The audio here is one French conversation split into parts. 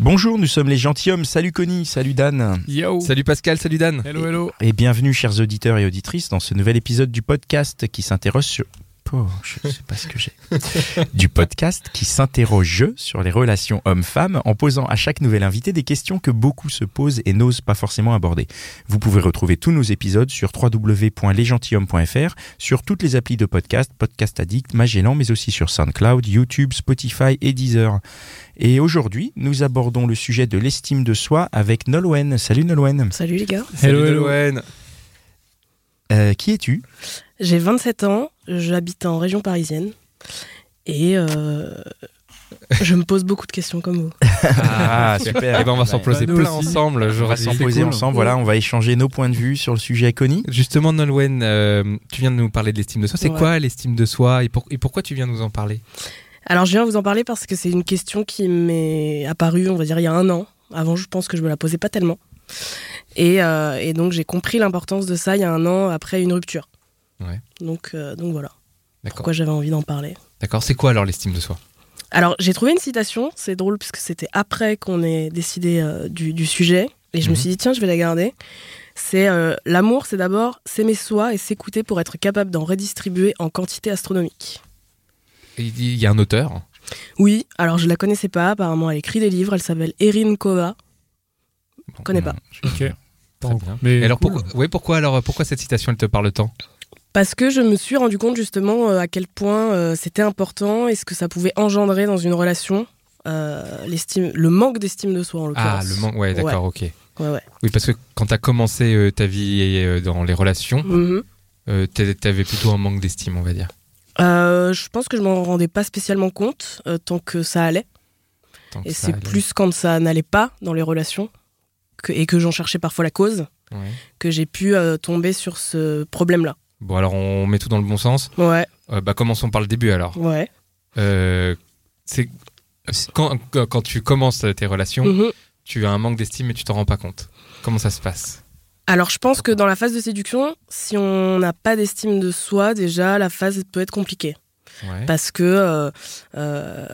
Bonjour, nous sommes les gentilshommes. Salut Connie, salut Dan. Yo Salut Pascal, salut Dan. Hello, hello Et bienvenue chers auditeurs et auditrices dans ce nouvel épisode du podcast qui s'interroge sur... Oh, je sais pas ce que j'ai. du podcast qui s'interroge sur les relations hommes-femmes en posant à chaque nouvel invité des questions que beaucoup se posent et n'osent pas forcément aborder. Vous pouvez retrouver tous nos épisodes sur www.lesgentilhommes.fr, sur toutes les applis de podcast, Podcast Addict, Magellan, mais aussi sur SoundCloud, YouTube, Spotify et Deezer. Et aujourd'hui, nous abordons le sujet de l'estime de soi avec Nolwenn. Salut Nolwenn. Salut les gars. Hello. Nolwenn. Euh, qui es-tu? J'ai 27 ans, j'habite en région parisienne et euh, je me pose beaucoup de questions comme vous. Ah, super. Eh ben, on va s'en poser Bah, nous plein ensemble. On va s'en poser cool. ensemble. Voilà, on va échanger nos points de vue sur le sujet Connie. Justement, Nolwenn, euh, tu viens de nous parler de l'estime de soi. C'est Ouais. quoi l'estime de soi et, pour- et pourquoi tu viens nous en parler? Alors je viens vous en parler parce que c'est une question qui m'est apparue, on va dire, il y a un an. Avant, je pense que je me la posais pas tellement. Et, euh, et donc j'ai compris l'importance de ça il y a un an après une rupture. Ouais. Donc, euh, donc voilà D'accord. pourquoi j'avais envie d'en parler. D'accord. C'est quoi alors l'estime de soi? Alors j'ai trouvé une citation, c'est drôle parce que c'était après qu'on ait décidé euh, du, du sujet et je me Mhm. suis dit tiens je vais la garder. C'est euh, l'amour, c'est d'abord s'aimer soi et s'écouter pour être capable d'en redistribuer en quantité astronomique. Il y a un auteur? Oui, alors je la connaissais pas, apparemment elle écrit des livres, elle s'appelle Erin Kova. Bon, Connais pas. Ok. Très Bon, bien. Mais Et alors cool. pourquoi, ouais, pourquoi alors pourquoi cette citation elle te parle tant? Parce que je me suis rendu compte justement euh, à quel point euh, c'était important et ce que ça pouvait engendrer dans une relation, euh, l'estime, le manque d'estime de soi en Ah, l'occurrence. le manque. Ouais, d'accord, ok. Ouais, ouais. Oui, parce que quand t'as commencé euh, ta vie euh, dans les relations, euh, t'a- t'avais plutôt un manque d'estime, on va dire. Je pense que je m'en rendais pas spécialement compte tant que ça allait. Tant Et c'est plus quand ça n'allait pas dans les relations que, et que j'en cherchais parfois la cause Ouais. que j'ai pu tomber sur ce problème-là. Bon, alors on met tout dans le bon sens. Ouais, Euh, bah, commençons par le début alors. ouais. Euh, c'est quand, tu commences tes relations, Mhm. tu as un manque d'estime et tu t'en rends pas compte. Comment ça se passe? Alors je pense que dans la phase de séduction, si on n'a pas d'estime de soi, déjà la phase peut être compliquée. ouais. Parce que euh, euh,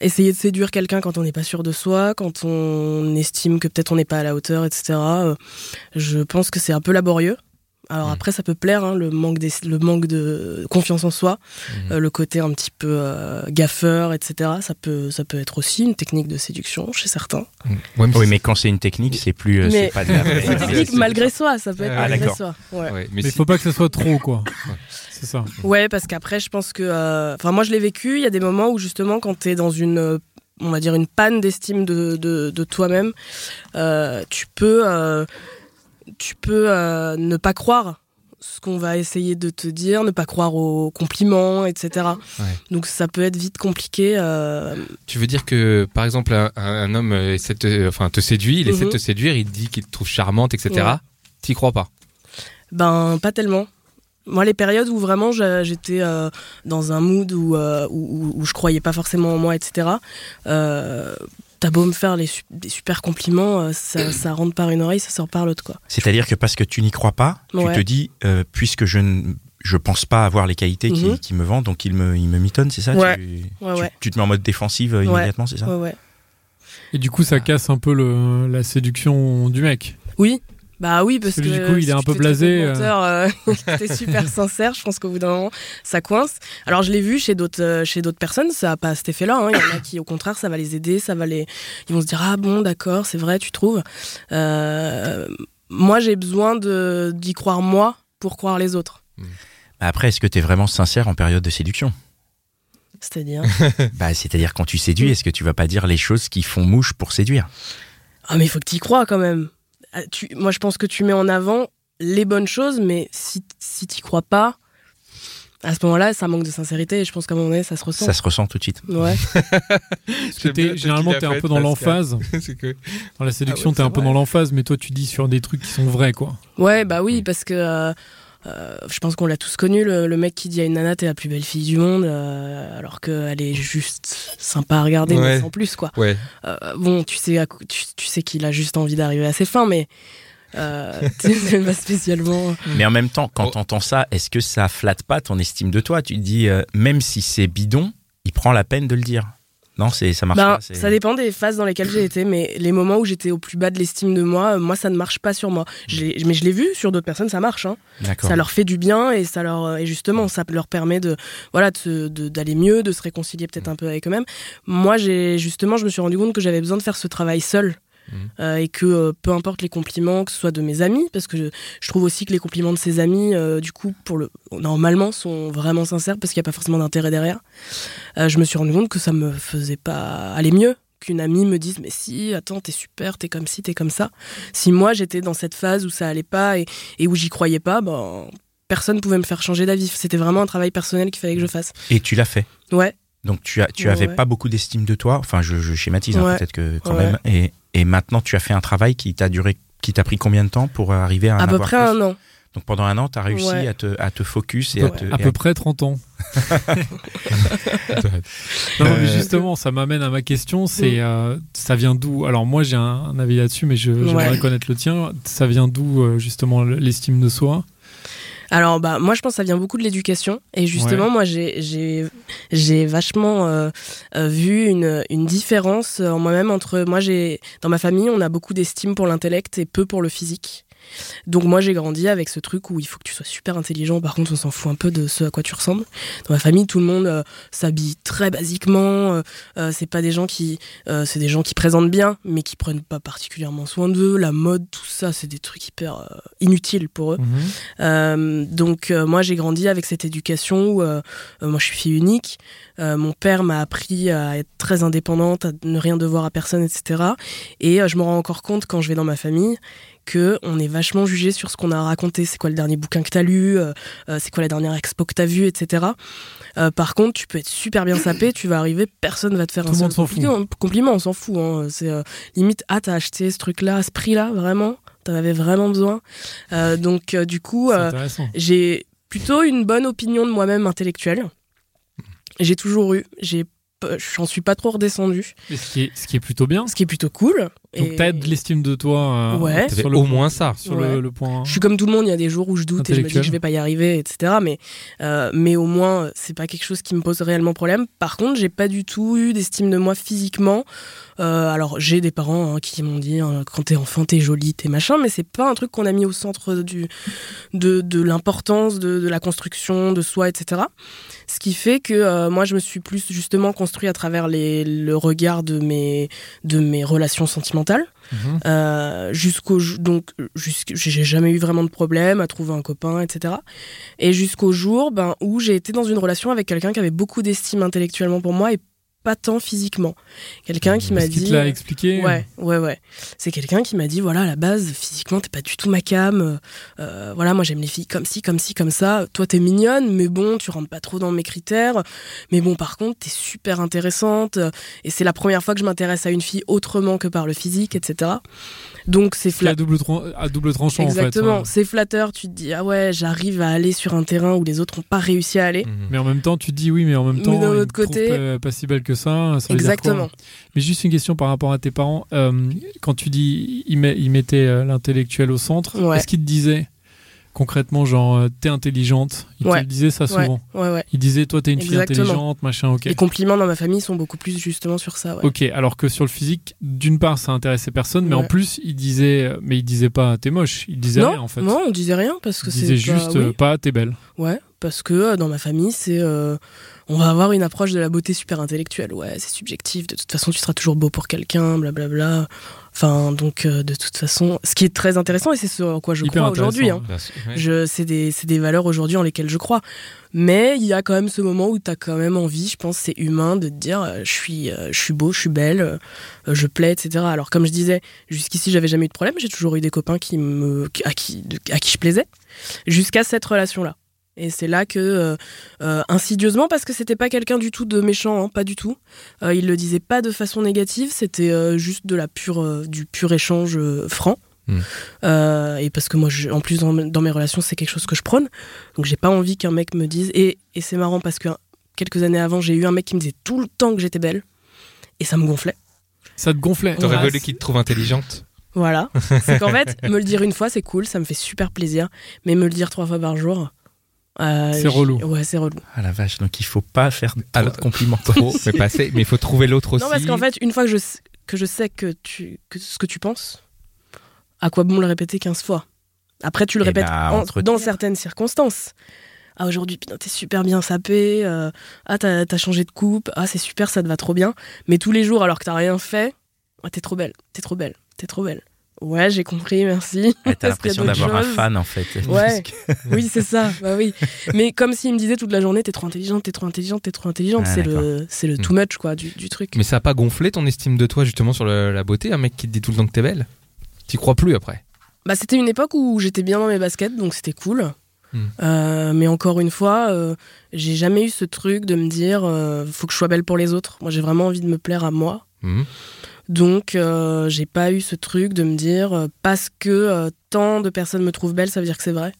essayer de séduire quelqu'un quand on n'est pas sûr de soi, quand on estime que peut-être on n'est pas à la hauteur, etc., euh, je pense que c'est un peu laborieux. Alors Mhm. après, ça peut plaire, hein, le, manque d'es- le manque de confiance en soi, Mhm. euh, le côté un petit peu euh, gaffeur, etc. Ça peut, ça peut être aussi une technique de séduction chez certains. Ouais, mais Oui, mais quand c'est une technique, c'est plus. euh, Mais- c'est pas de la une technique malgré soi, ça peut être Ah, malgré soi. Ouais. ouais, mais Mais si- faut pas que ce soit trop, quoi. C'est ça. Ouais, parce qu'après, je pense que. euh, Enfin, moi, je l'ai vécu. Il y a des moments où, justement, quand tu es dans une. On va dire une panne d'estime de, de, de toi-même, euh, tu peux, euh, tu peux euh, ne pas croire ce qu'on va essayer de te dire, ne pas croire aux compliments, etc. Ouais. Donc ça peut être vite compliqué. euh, tu veux dire que par exemple un, un homme essaie te, enfin, te séduit, il essaie de Mhm. te séduire, il te dit qu'il te trouve charmante, etc. Ouais. T'y crois pas? Ben, pas tellement. Moi, les périodes où vraiment j'étais euh, dans un mood où, euh, où, où- où je croyais pas forcément en moi, etc., euh, t'as beau me faire les su- des super compliments, euh, ça, ça rentre par une oreille, ça sort par l'autre, quoi. C'est-à-dire que parce que tu n'y crois pas, Ouais. tu te dis, euh, puisque je ne je pense pas avoir les qualités qui, Mhm. qui me vendent, donc il me, il me mitonne, c'est ça? Ouais. tu, Ouais, tu- ouais. tu te mets en mode défensive euh, immédiatement, c'est ça? Ouais, ouais. Et du coup, ça casse un peu le, la séduction du mec? Oui, bah oui, parce Parce que, que du coup, il est un peu t'es blasé, menteur, euh, t'es super sincère, je pense qu'au bout d'un moment, ça coince. Alors, je l'ai vu chez d'autres euh, chez d'autres personnes, ça n'a pas cet effet-là. hein. Il y en a qui, au contraire, ça va les aider, ça va les... Ils vont se dire, ah bon, d'accord, c'est vrai, tu trouves. Euh, moi, j'ai besoin de- d'y croire moi pour croire les autres. Bah Après, est-ce que tu es vraiment sincère en période de séduction? C'est-à-dire... bah, C'est-à-dire quand tu séduis, est-ce que tu vas pas dire les choses qui font mouche pour séduire? Ah, mais il faut que tu y crois quand même. Ah, Tu, moi, je pense que tu mets en avant les bonnes choses, mais si, si tu crois pas, à ce moment-là, ça manque de sincérité et je pense qu'à un moment donné, ça se ressent. Ça se ressent tout de suite. Ouais. Parce que t'es- généralement, t'es un peu dans l'emphase. Que Dans la séduction, Ah ouais, t'es un peu dans l'emphase, mais toi, tu dis sur des trucs qui sont vrais, quoi. Ouais, bah oui, parce que euh, euh, je pense qu'on l'a tous connu, le, le mec qui dit à une nana t'es la plus belle fille du monde, euh, alors qu'elle est juste sympa à regarder, mais Ouais. sans plus quoi. ouais. Euh, bon, tu sais, tu, tu sais qu'il a juste envie d'arriver à ses fins, mais euh, c'est pas spécialement. Mais en même temps, quand t'entends ça, est-ce que ça flatte pas ton estime de toi? Tu te dis, euh, même si c'est bidon, il prend la peine de le dire. Non, c'est ça marche Ben, pas. ça dépend des phases dans lesquelles j'ai été, mais les moments où j'étais au plus bas de l'estime de moi, euh, moi ça ne marche pas sur moi. Mais je l'ai vu sur d'autres personnes, ça marche. Hein. Ça leur fait du bien et ça leur et justement ça leur permet de voilà de- d'aller mieux, de se réconcilier peut-être un peu avec eux-mêmes. Moi j'ai justement je me suis rendu compte que j'avais besoin de faire ce travail seul. Mhm. Euh, et que euh, peu importe les compliments, que ce soit de mes amis, parce que je, je trouve aussi que les compliments de ses amis, euh, du coup, pour le normalement, sont vraiment sincères parce qu'il n'y a pas forcément d'intérêt derrière. Je me suis rendu compte que ça me faisait pas aller mieux qu'une amie me dise mais si attends t'es super t'es comme ci t'es comme ça si moi j'étais dans cette phase où ça allait pas et, et où j'y croyais pas ben personne pouvait me faire changer d'avis c'était vraiment un travail personnel qu'il fallait que je fasse Et tu l'as fait. ouais Donc tu as, tu Ouais, avais ouais. pas beaucoup d'estime de toi. Enfin, je, je schématise hein, Ouais. peut-être que quand même. Et, et maintenant, tu as fait un travail qui t'a duré, qui t'a pris combien de temps pour arriver à à peu avoir près plus un an Donc pendant un an, tu as réussi Ouais. à, te, à te focus et à te. à et peu près 30 ans. Non, mais justement, ça m'amène à ma question, c'est euh, ça vient d'où? Alors moi j'ai un, un avis là-dessus, mais je- j'aimerais Ouais. connaître le tien. Ça vient d'où euh, justement l'estime de soi? Alors, bah, moi, je pense que ça vient beaucoup de l'éducation. Et justement, Ouais. moi, j'ai, j'ai, j'ai vachement euh, euh, vu une, une différence en moi-même entre. Moi, j'ai. Dans ma famille, on a beaucoup d'estime pour l'intellect et peu pour le physique. Donc, moi, j'ai grandi avec ce truc où il faut que tu sois super intelligent. Par contre, on s'en fout un peu de ce à quoi tu ressembles. Dans ma famille, tout le monde euh, s'habille très basiquement. Euh, euh, c'est pas des gens qui. c'est des gens qui présentent bien, mais qui prennent pas particulièrement soin d'eux. La mode, tout ça, c'est des trucs hyper inutiles pour eux. Euh, donc moi j'ai grandi avec cette éducation où moi je suis fille unique. Mon père m'a appris à être très indépendante, à ne rien devoir à personne, etc. Et je me rends encore compte quand je vais dans ma famille que on est vachement jugé sur ce qu'on a raconté. C'est quoi le dernier bouquin que t'as lu euh, euh, C'est quoi la dernière expo que t'as vue, etc. Euh, par contre, tu peux être super bien sapé, tu vas arriver, personne va te faire Tout un seul fout. compliment. compliment, on s'en fout. Hein. C'est euh, limite, ah t'as acheté ce truc-là à ce prix-là, vraiment T'en avais vraiment besoin. Donc du coup, j'ai plutôt une bonne opinion de moi-même intellectuelle. J'ai toujours eu. J'ai, j'en suis pas trop redescendue, Et ce, qui est, ce qui est plutôt bien. ce qui est plutôt cool. Donc Et t'as de l'estime de toi. euh, Ouais. sur le au point- moins ça. Sur Ouais. le, le point. Je suis comme tout le monde. Il y a des jours où je doute et je me dis que je vais pas y arriver, etc. Mais, euh, mais au moins, c'est pas quelque chose qui me pose réellement problème. Par contre, j'ai pas du tout eu d'estime de moi physiquement. Euh, alors, j'ai des parents hein, qui m'ont dit hein, quand t'es enfant, t'es jolie, t'es machin, mais c'est pas un truc qu'on a mis au centre du, de, de l'importance de, de la construction de soi, etc. Ce qui fait que euh, moi, je me suis plus justement construit à travers les, le regard de mes, de mes relations sentimentales. Mhm. Euh, jusqu'au donc jusqu'- j'ai jamais eu vraiment de problème à trouver un copain etc et jusqu'au jour ben où j'ai été dans une relation avec quelqu'un qui avait beaucoup d'estime intellectuellement pour moi et pas tant physiquement quelqu'un qui m'a dit te l'a expliqué. Ouais, ouais, ouais. C'est quelqu'un qui m'a dit voilà, à la base, physiquement, t'es pas du tout ma cam. euh, euh, voilà, moi j'aime les filles comme ci, comme ci, comme ça. Toi, t'es mignonne, mais bon, tu rentres pas trop dans mes critères. Mais bon, par contre, t'es super intéressante. Et c'est la première fois que je m'intéresse à une fille autrement que par le physique, etc. Donc c'est Ce qui est à double, à double tranchant Exactement, en fait. c'est flatteur. Tu te dis ah ouais, j'arrive à aller sur un terrain où les autres ont pas réussi à aller. Mais en même temps, tu te dis oui, mais en même Mais temps, d'un me autre côté- pas, pas si belle que ça. ça Exactement. Mais juste une question par rapport à tes parents. Euh, quand tu dis ils, met- ils mettaient euh, l'intellectuel au centre, Ouais. est-ce qu'ils te disaient concrètement genre euh, t'es intelligente? Ils te Ouais. le disaient ça souvent. ouais. Ils disaient toi t'es une fille intelligente, machin, ok. Les compliments dans ma famille sont beaucoup plus justement sur ça. Ok, alors que sur le physique, d'une part, ça intéressait personne, mais en plus, il disait, mais il disait pas t'es moche, il disait non, rien en fait. non, on disait rien parce que il c'est disait pas- juste oui. euh, pas t'es belle. Ouais, parce que euh, dans ma famille, c'est euh, on va avoir une approche de la beauté super intellectuelle. Ouais, c'est subjectif. De toute façon, tu seras toujours beau pour quelqu'un, blablabla. Enfin, donc euh, de toute façon, ce qui est très intéressant et c'est ce en quoi je Hyper crois aujourd'hui. Hein. Ouais. C'est des, des valeurs aujourd'hui en lesquelles je crois. Mais il y a quand même ce moment où tu as quand même envie, je pense, c'est humain de te dire, euh, je suis, euh, je suis beau, je suis belle, euh, je plais, etc. Alors comme je disais, jusqu'ici j'avais jamais eu de problème, j'ai toujours eu des copains qui me, à qui, à qui je plaisais, jusqu'à cette relation-là. Et c'est là que, euh, euh, insidieusement, parce que c'était pas quelqu'un du tout de méchant, hein, pas du tout. Euh, il le disait pas de façon négative, c'était euh, juste de la pure, euh, du pur échange euh, franc. Mm. Euh, et parce que moi, je- en plus, dans, dans mes relations, c'est quelque chose que je prône. Donc, j'ai pas envie qu'un mec me dise. Et, et c'est marrant parce que quelques années avant, j'ai eu un mec qui me disait tout le temps que j'étais belle. Et ça me gonflait. Ça te gonflait. T'aurais voulu qu'il te trouve intelligente Voilà. C'est qu'en fait, me le dire une fois, c'est cool, ça me fait super plaisir. Mais me le dire trois fois par jour. Euh, C'est relou. Ouais, c'est relou. Ah la vache, donc il faut pas faire trop Alors, de compliments. Trop, mais pas assez. Mais il faut trouver l'autre aussi. Non, parce qu'en fait, une fois que je, sais- que je sais que, tu, que ce que tu penses, à quoi bon le répéter 15 fois? Après, tu le Eh répètes ben, en- entre- dans certaines circonstances. Ah, aujourd'hui, putain, t'es super bien sapé. euh, ah, t'as t'as changé de coupe. Ah, c'est super, ça te va trop bien. Mais tous les jours, alors que t'as rien fait, ah, t'es trop belle, t'es trop belle, t'es trop belle. Ouais, j'ai compris, merci. Ouais, T'as l'impression d'avoir un fan en fait. Ouais. oui, c'est ça. Bah oui. Mais comme s'il me disait toute la journée, t'es trop intelligente, t'es trop intelligente, t'es trop intelligente. Ah, c'est le, c'est le Hmm. too much quoi du, du truc. Mais ça a pas gonflé ton estime de toi justement sur le- la beauté Un mec qui te dit tout le temps que t'es belle? T'y crois plus après? Bah, c'était une époque où j'étais bien dans mes baskets, donc c'était cool. Hmm. Euh, mais encore une fois, euh, j'ai jamais eu ce truc de me dire euh, faut que je sois belle pour les autres. Moi, j'ai vraiment envie de me plaire à moi. Mhm. Donc, euh, j'ai pas eu ce truc de me dire euh, parce que euh, tant de personnes me trouvent belle, ça veut dire que c'est vrai.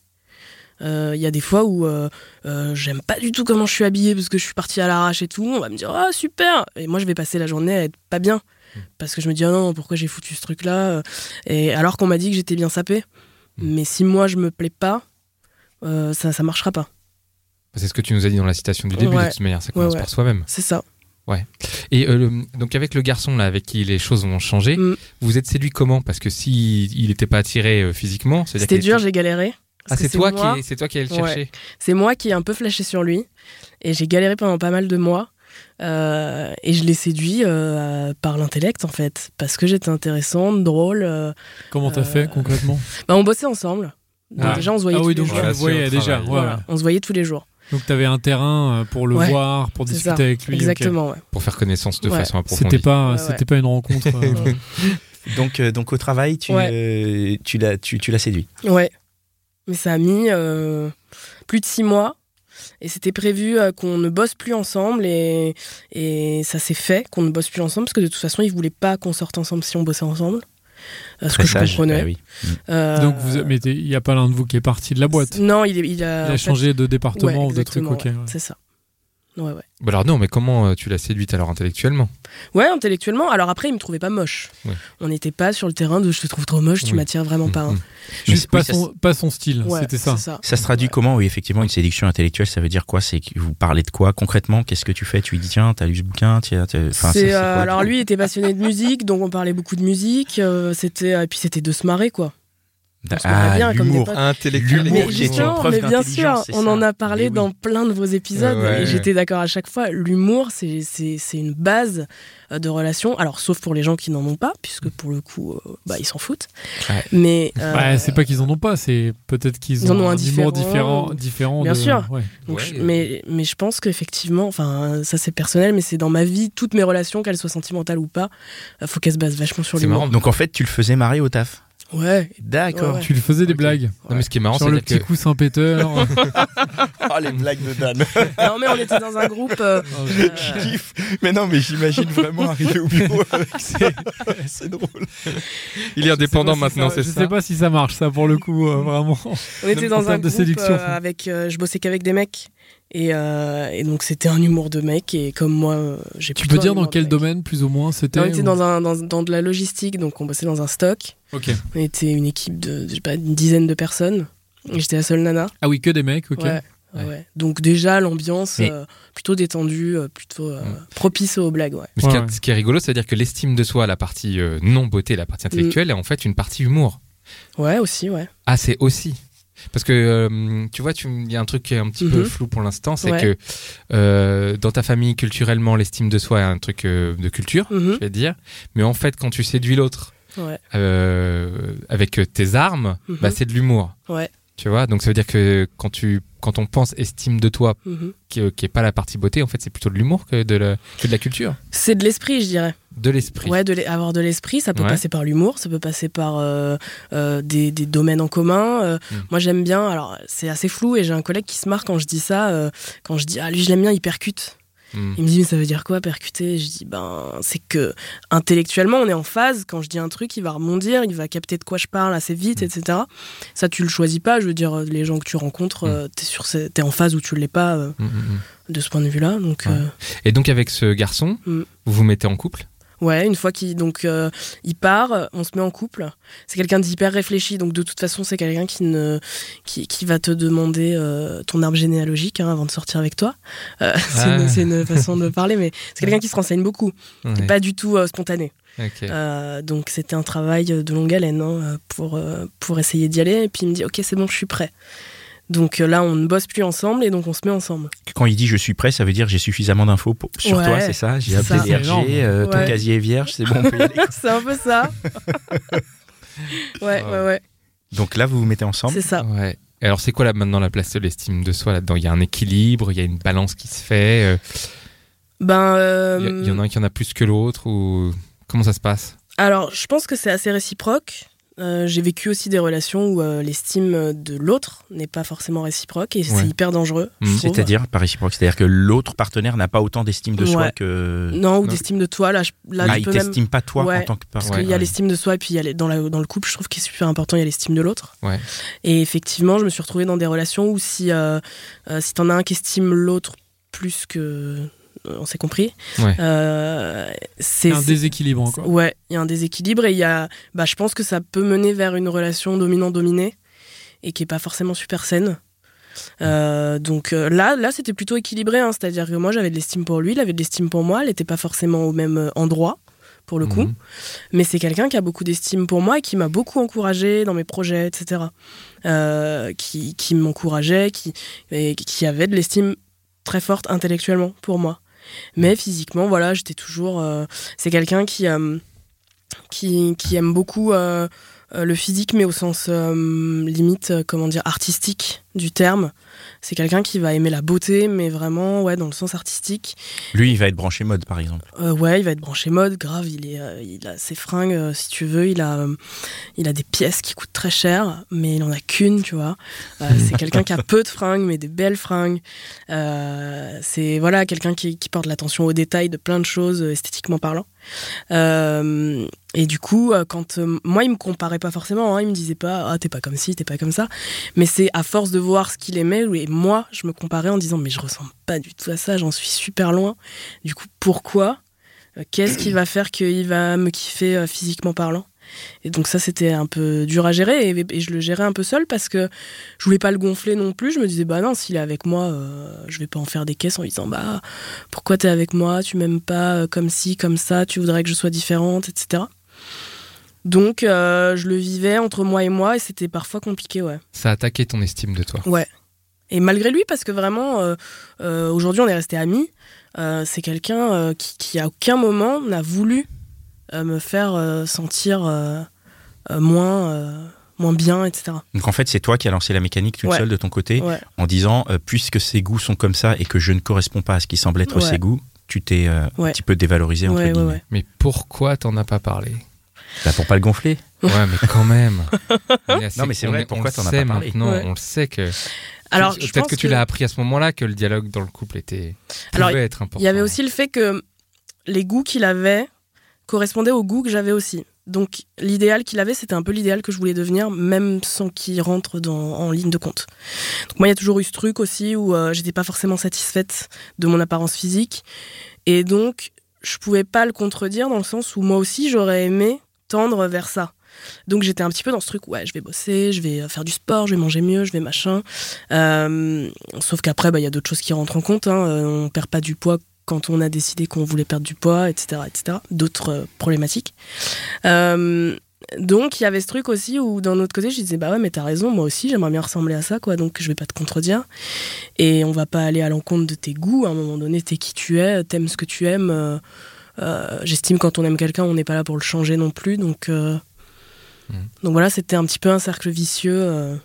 Euh, Il y a des fois où euh, euh, j'aime pas du tout comment je suis habillée parce que je suis partie à l'arrache et tout. On va me dire ah super et moi je vais passer la journée à être pas bien parce que je me dis ah non pourquoi j'ai foutu ce truc là et alors qu'on m'a dit que j'étais bien sapée. Mais si moi je me plais pas, euh, ça ça marchera pas. C'est ce que tu nous as dit dans la citation du début Ouais. de toute manière, ça commence Ouais, ouais. par soi-même. C'est ça. Et euh, le- donc avec le garçon là avec qui les choses ont changé, Mm. vous êtes séduit comment? Parce que si il n'était pas attiré euh, physiquement, c'est-à-dire C'était dur, était- j'ai galéré. Ah c'est toi moi- qui c'est toi qui allais le Ouais. chercher. C'est moi qui ai un peu flashé sur lui et j'ai galéré pendant pas mal de mois. Euh, et je l'ai séduit euh, par l'intellect en fait, parce que j'étais intéressante, drôle. euh, Comment t'as Euh, fait concrètement? Bah, on bossait ensemble. Donc Ah. déjà on se voyait Ah tous oui, les jours. déjà. ouais, Voilà, ouais. on se voyait tous les jours. Donc t'avais un terrain euh, pour le Ouais. voir, pour discuter ça. avec lui. ouais. Pour faire connaissance de Ouais. façon approfondie. C'était pas, Ouais, c'était ouais. pas une rencontre. euh, Donc, euh, donc au travail, tu, Ouais. euh, tu l'as tu, tu l'as séduit. Ouais. Mais ça a mis euh, plus de six mois. Et c'était prévu euh, qu'on ne bosse plus ensemble. Et, et ça s'est fait qu'on ne bosse plus ensemble. Parce que de toute façon, il voulait pas qu'on sorte ensemble si on bossait ensemble. Euh, ce que je comprenais. bah oui. Euh, Donc vous, mais il y a pas l'un de vous qui est parti de la boîte. Non, il, a, Il a en fait- changé de département Ouais, ou de ouais. C'est ça. Ouais, ouais. Bah alors non, mais comment euh, tu l'as séduite alors intellectuellement? Ouais, intellectuellement. Alors après, il me trouvait pas moche. Ouais. On n'était pas sur le terrain de je te trouve trop moche, tu Oui. m'attires vraiment pas. hein. Mhm. Juste Mais pas, oui, son, pas son style. Ouais, C'était ça. ça. Ça se traduit Ouais. comment? Oui, effectivement, une séduction intellectuelle, ça veut dire quoi? C'est que vous parlez de quoi concrètement? Qu'est-ce que tu fais? Tu lui dis tiens, t'as lu ce bouquin tiens, enfin, ça, euh, quoi alors lui il était passionné de musique, donc on parlait beaucoup de musique. euh, c'était et puis c'était de se marrer quoi. Des l'humour. Intellectuel. L'humour Mais justement, mais bien sûr, on ça. en a parlé oui. dans plein de vos épisodes Ouais, et ouais. j'étais d'accord à chaque fois. L'humour, c'est c'est c'est une base euh, de relation. Alors sauf pour les gens qui n'en ont pas, puisque pour le coup, euh, bah ils s'en foutent. Ouais. Mais euh, Ouais, c'est pas qu'ils en ont pas, c'est peut-être qu'ils Ils ont, en ont un un humour différent, différent. différent Bien de- sûr. ouais. Donc, Ouais. je- mais, mais je pense qu'effectivement, enfin, ça c'est personnel, mais c'est dans ma vie, toutes mes relations, qu'elles soient sentimentales ou pas, faut qu'elles se basent vachement sur C'est l'humour. marrant. Donc en fait, tu le faisais marrer au taf? Ouais. D'accord. Ouais, ouais. Tu lui faisais des blagues Non mais ce qui est marrant, sur c'est le petit que coussin péteur. Oh les blagues de Dan. Non, mais on était dans un groupe. euh, euh, Je kiffe. Mais non, mais j'imagine vraiment arriver au bureau avec. C'est drôle. il est indépendant Je si maintenant, ça- c'est Je ça sais pas si ça marche, ça pour le coup, euh, vraiment. on était dans un de groupe séduction. euh, avec. euh, je bossais qu'avec des mecs. Et, euh, et donc c'était un humour de mec. Et comme moi, euh, j'ai Tu peux dire dans quel domaine, plus ou moins, c'était On était ou- dans, un, dans, dans de la logistique, donc on bossait dans un stock. On était une équipe de, je sais pas, une dizaine de personnes. J'étais la seule nana. Ah oui, que des mecs, ok. Ouais, Ouais. ouais. Donc déjà l'ambiance Mais- euh, plutôt détendue, plutôt euh, Mm. propice aux blagues. Ce, qui est, ce qui est rigolo, c'est-à-dire que l'estime de soi, la partie euh, non beauté, la partie intellectuelle, est en fait une partie humour. ouais, aussi, ouais. Ah, c'est aussi. Parce que euh, tu vois, il y a un truc qui est un petit peu Mhm. flou pour l'instant, c'est Ouais. que euh, dans ta famille, culturellement, l'estime de soi est un truc euh, de culture, Mhm. je vais dire. Mais en fait, quand tu séduis l'autre Ouais. avec tes armes, Mhm. bah, c'est de l'humour. Ouais. Tu vois, donc ça veut dire que quand tu quand on pense estime de toi, Mhm. qui, qui est pas la partie beauté, en fait, c'est plutôt de l'humour que de la, que de la culture. C'est de l'esprit, je dirais. De l'esprit. Ouais, de avoir de l'esprit, ça peut Ouais. passer par l'humour, ça peut passer par euh, euh, des, des domaines en commun. Euh, Mm. Moi, j'aime bien. Alors, c'est assez flou et j'ai un collègue qui se marre quand je dis ça. euh, quand je dis ah lui, je l'aime bien, il percute. Hmm. Il me dit mais ça veut dire quoi percuter? Je dis ben c'est que intellectuellement on est en phase. Quand je dis un truc, il va rebondir, il va capter de quoi je parle assez vite, Mm. etc. Ça tu le choisis pas. Je veux dire les gens que tu rencontres, Mm. euh, t'es sur t'es en phase ou tu l'es pas euh, Hmm, hmm, hmm. de ce point de vue-là. Donc Ouais. euh, Et donc avec ce garçon, vous vous mettez en couple? Ouais, une fois qu'il donc euh, il part, on se met en couple. C'est quelqu'un d'hyper réfléchi, donc de toute façon c'est quelqu'un qui ne qui, qui va te demander euh, ton arbre généalogique hein, avant de sortir avec toi. Euh, c'est Ah. une, c'est une façon de parler, mais c'est quelqu'un qui se renseigne beaucoup, Ouais. pas du tout spontané. Donc c'était un travail de longue haleine hein, pour pour essayer d'y aller. Et puis il me dit ok c'est bon, je suis prêt. Donc euh, là on ne bosse plus ensemble et donc on se met ensemble. Quand il dit je suis prêt, ça veut dire j'ai suffisamment d'infos pour- sur Ouais, toi, c'est ça J'ai appelé ça. DRG, euh, ton Ouais. casier est vierge, c'est bon, on peut y aller. c'est un peu ça. ouais ouais ouais, Donc là, vous vous mettez ensemble. c'est ça. Ouais. Alors c'est quoi là maintenant la place de l'estime de soi là-dedans? Il y a un équilibre, il y a une balance qui se fait. euh, Ben euh, Il y, en a un qui en a plus que l'autre ou comment ça se passe? Alors, je pense que c'est assez réciproque. Euh, j'ai vécu aussi des relations où euh, l'estime de l'autre n'est pas forcément réciproque et Ouais. c'est hyper dangereux. trouve. C'est-à-dire par réciproque, c'est-à-dire que l'autre partenaire n'a pas autant d'estime de soi que. Non, ou d'estime de toi. Là, je, là, ah, je il même. t'estime pas toi Ouais. en tant que Parce qu'il y a l'estime de soi et puis il y a les- dans, la- dans le couple, je trouve qu'il est super important, il y a l'estime de l'autre. Et effectivement, je me suis retrouvée dans des relations où si, euh, si t'en as un qui estime l'autre plus que. Euh, On s'est compris. Ouais. Euh, c'est un déséquilibre quoi. Ouais, il y a un déséquilibre et il y a, bah, je pense que ça peut mener vers une relation dominant-dominé et qui est pas forcément super saine. Euh, donc euh, là, là c'était plutôt équilibré, hein, c'est-à-dire que moi j'avais de l'estime pour lui, il avait de l'estime pour moi, elle n'était pas forcément au même endroit pour le coup, Mhm. mais c'est quelqu'un qui a beaucoup d'estime pour moi et qui m'a beaucoup encouragé dans mes projets, etc. Euh, qui qui m'encourageait, qui, et qui avait de l'estime très forte intellectuellement pour moi. Mais physiquement, voilà, j'étais toujours. euh, c'est quelqu'un qui, euh, qui, qui aime beaucoup euh, le physique, mais au sens euh, limite, euh, comment dire, artistique du terme. C'est quelqu'un qui va aimer la beauté, mais vraiment, ouais, dans le sens artistique. Lui, il va être branché mode, par exemple. Euh, ouais, il va être branché mode, grave. Il, est, euh, il a ses fringues, euh, si tu veux. Il a, euh, il a des pièces qui coûtent très cher, mais il en a qu'une, tu vois. Euh, c'est quelqu'un qui a peu de fringues, mais des belles fringues. Euh, c'est voilà, quelqu'un qui, qui porte l'attention aux détails de plein de choses, euh, esthétiquement parlant. Et du coup, euh, quand euh, moi, il me comparait pas forcément. Hein, il me disait pas, ah, t'es pas comme ci, t'es pas comme ça. Mais c'est à force de voir ce qu'il aimait, et moi, je me comparais en disant, mais je ressemble pas du tout à ça, j'en suis super loin. Du coup, pourquoi Euh, Qu'est-ce qui va faire qu'il va me kiffer physiquement parlant? Et donc ça, c'était un peu dur à gérer et, je le gérais un peu seul parce que je voulais pas le gonfler non plus. Je me disais, bah non, s'il est avec moi, euh, je vais pas en faire des caisses en lui disant, bah pourquoi t'es avec moi? Tu m'aimes pas comme ci, comme ça, tu voudrais que je sois différente, etc. Donc euh, je le vivais entre moi et moi et c'était parfois compliqué, ouais. Ça a attaqué ton estime de toi. Ouais. Et malgré lui, parce que vraiment, euh, euh, aujourd'hui, on est restés amis. euh, c'est quelqu'un euh, qui, qui, à aucun moment, n'a voulu euh, me faire euh, sentir euh, euh, moins, euh, moins bien, etc. Donc en fait, c'est toi qui as lancé la mécanique toute Ouais. seule de ton côté, Ouais. en disant euh, puisque ses goûts sont comme ça et que je ne corresponds pas à ce qui semble être Ouais. ses goûts, tu t'es euh, un petit peu dévalorisé entre Ouais, ouais, guillemets. ouais. Mais pourquoi t'en as pas parlé? Bah, pour pas le gonfler. Ouais, mais quand même. Assez- Non, mais c'est on vrai, est- on pourquoi t'en as pas parlé maintenant, Ouais. On le sait que. Alors, je peut-être que tu l'as appris à ce moment-là que le dialogue dans le couple était. Alors, pouvait être important. Il y avait aussi le fait que les goûts qu'il avait correspondaient aux goûts que j'avais aussi. Donc l'idéal qu'il avait, c'était un peu l'idéal que je voulais devenir, même sans qu'il rentre dans, en ligne de compte. Donc moi, il y a toujours eu ce truc aussi où euh, j'étais pas forcément satisfaite de mon apparence physique. Et donc, je pouvais pas le contredire dans le sens où moi aussi, j'aurais aimé tendre vers ça. Donc j'étais un petit peu dans ce truc, ouais, je vais bosser, je vais faire du sport, je vais manger mieux, je vais machin. Euh, sauf qu'après, bah, il y a d'autres choses qui rentrent en compte. Hein. Euh, On perd pas du poids quand on a décidé qu'on voulait perdre du poids, etc., etc. D'autres euh, problématiques. Euh, donc il y avait ce truc aussi où d'un autre côté je disais bah ouais mais t'as raison moi aussi j'aimerais bien ressembler à ça quoi donc je vais pas te contredire et on va pas aller à l'encontre de tes goûts à un moment donné t'es qui tu es t'aimes ce que tu aimes euh, euh, j'estime quand on aime quelqu'un on n'est pas là pour le changer non plus donc euh, Mm. donc voilà c'était un petit peu un cercle vicieux euh,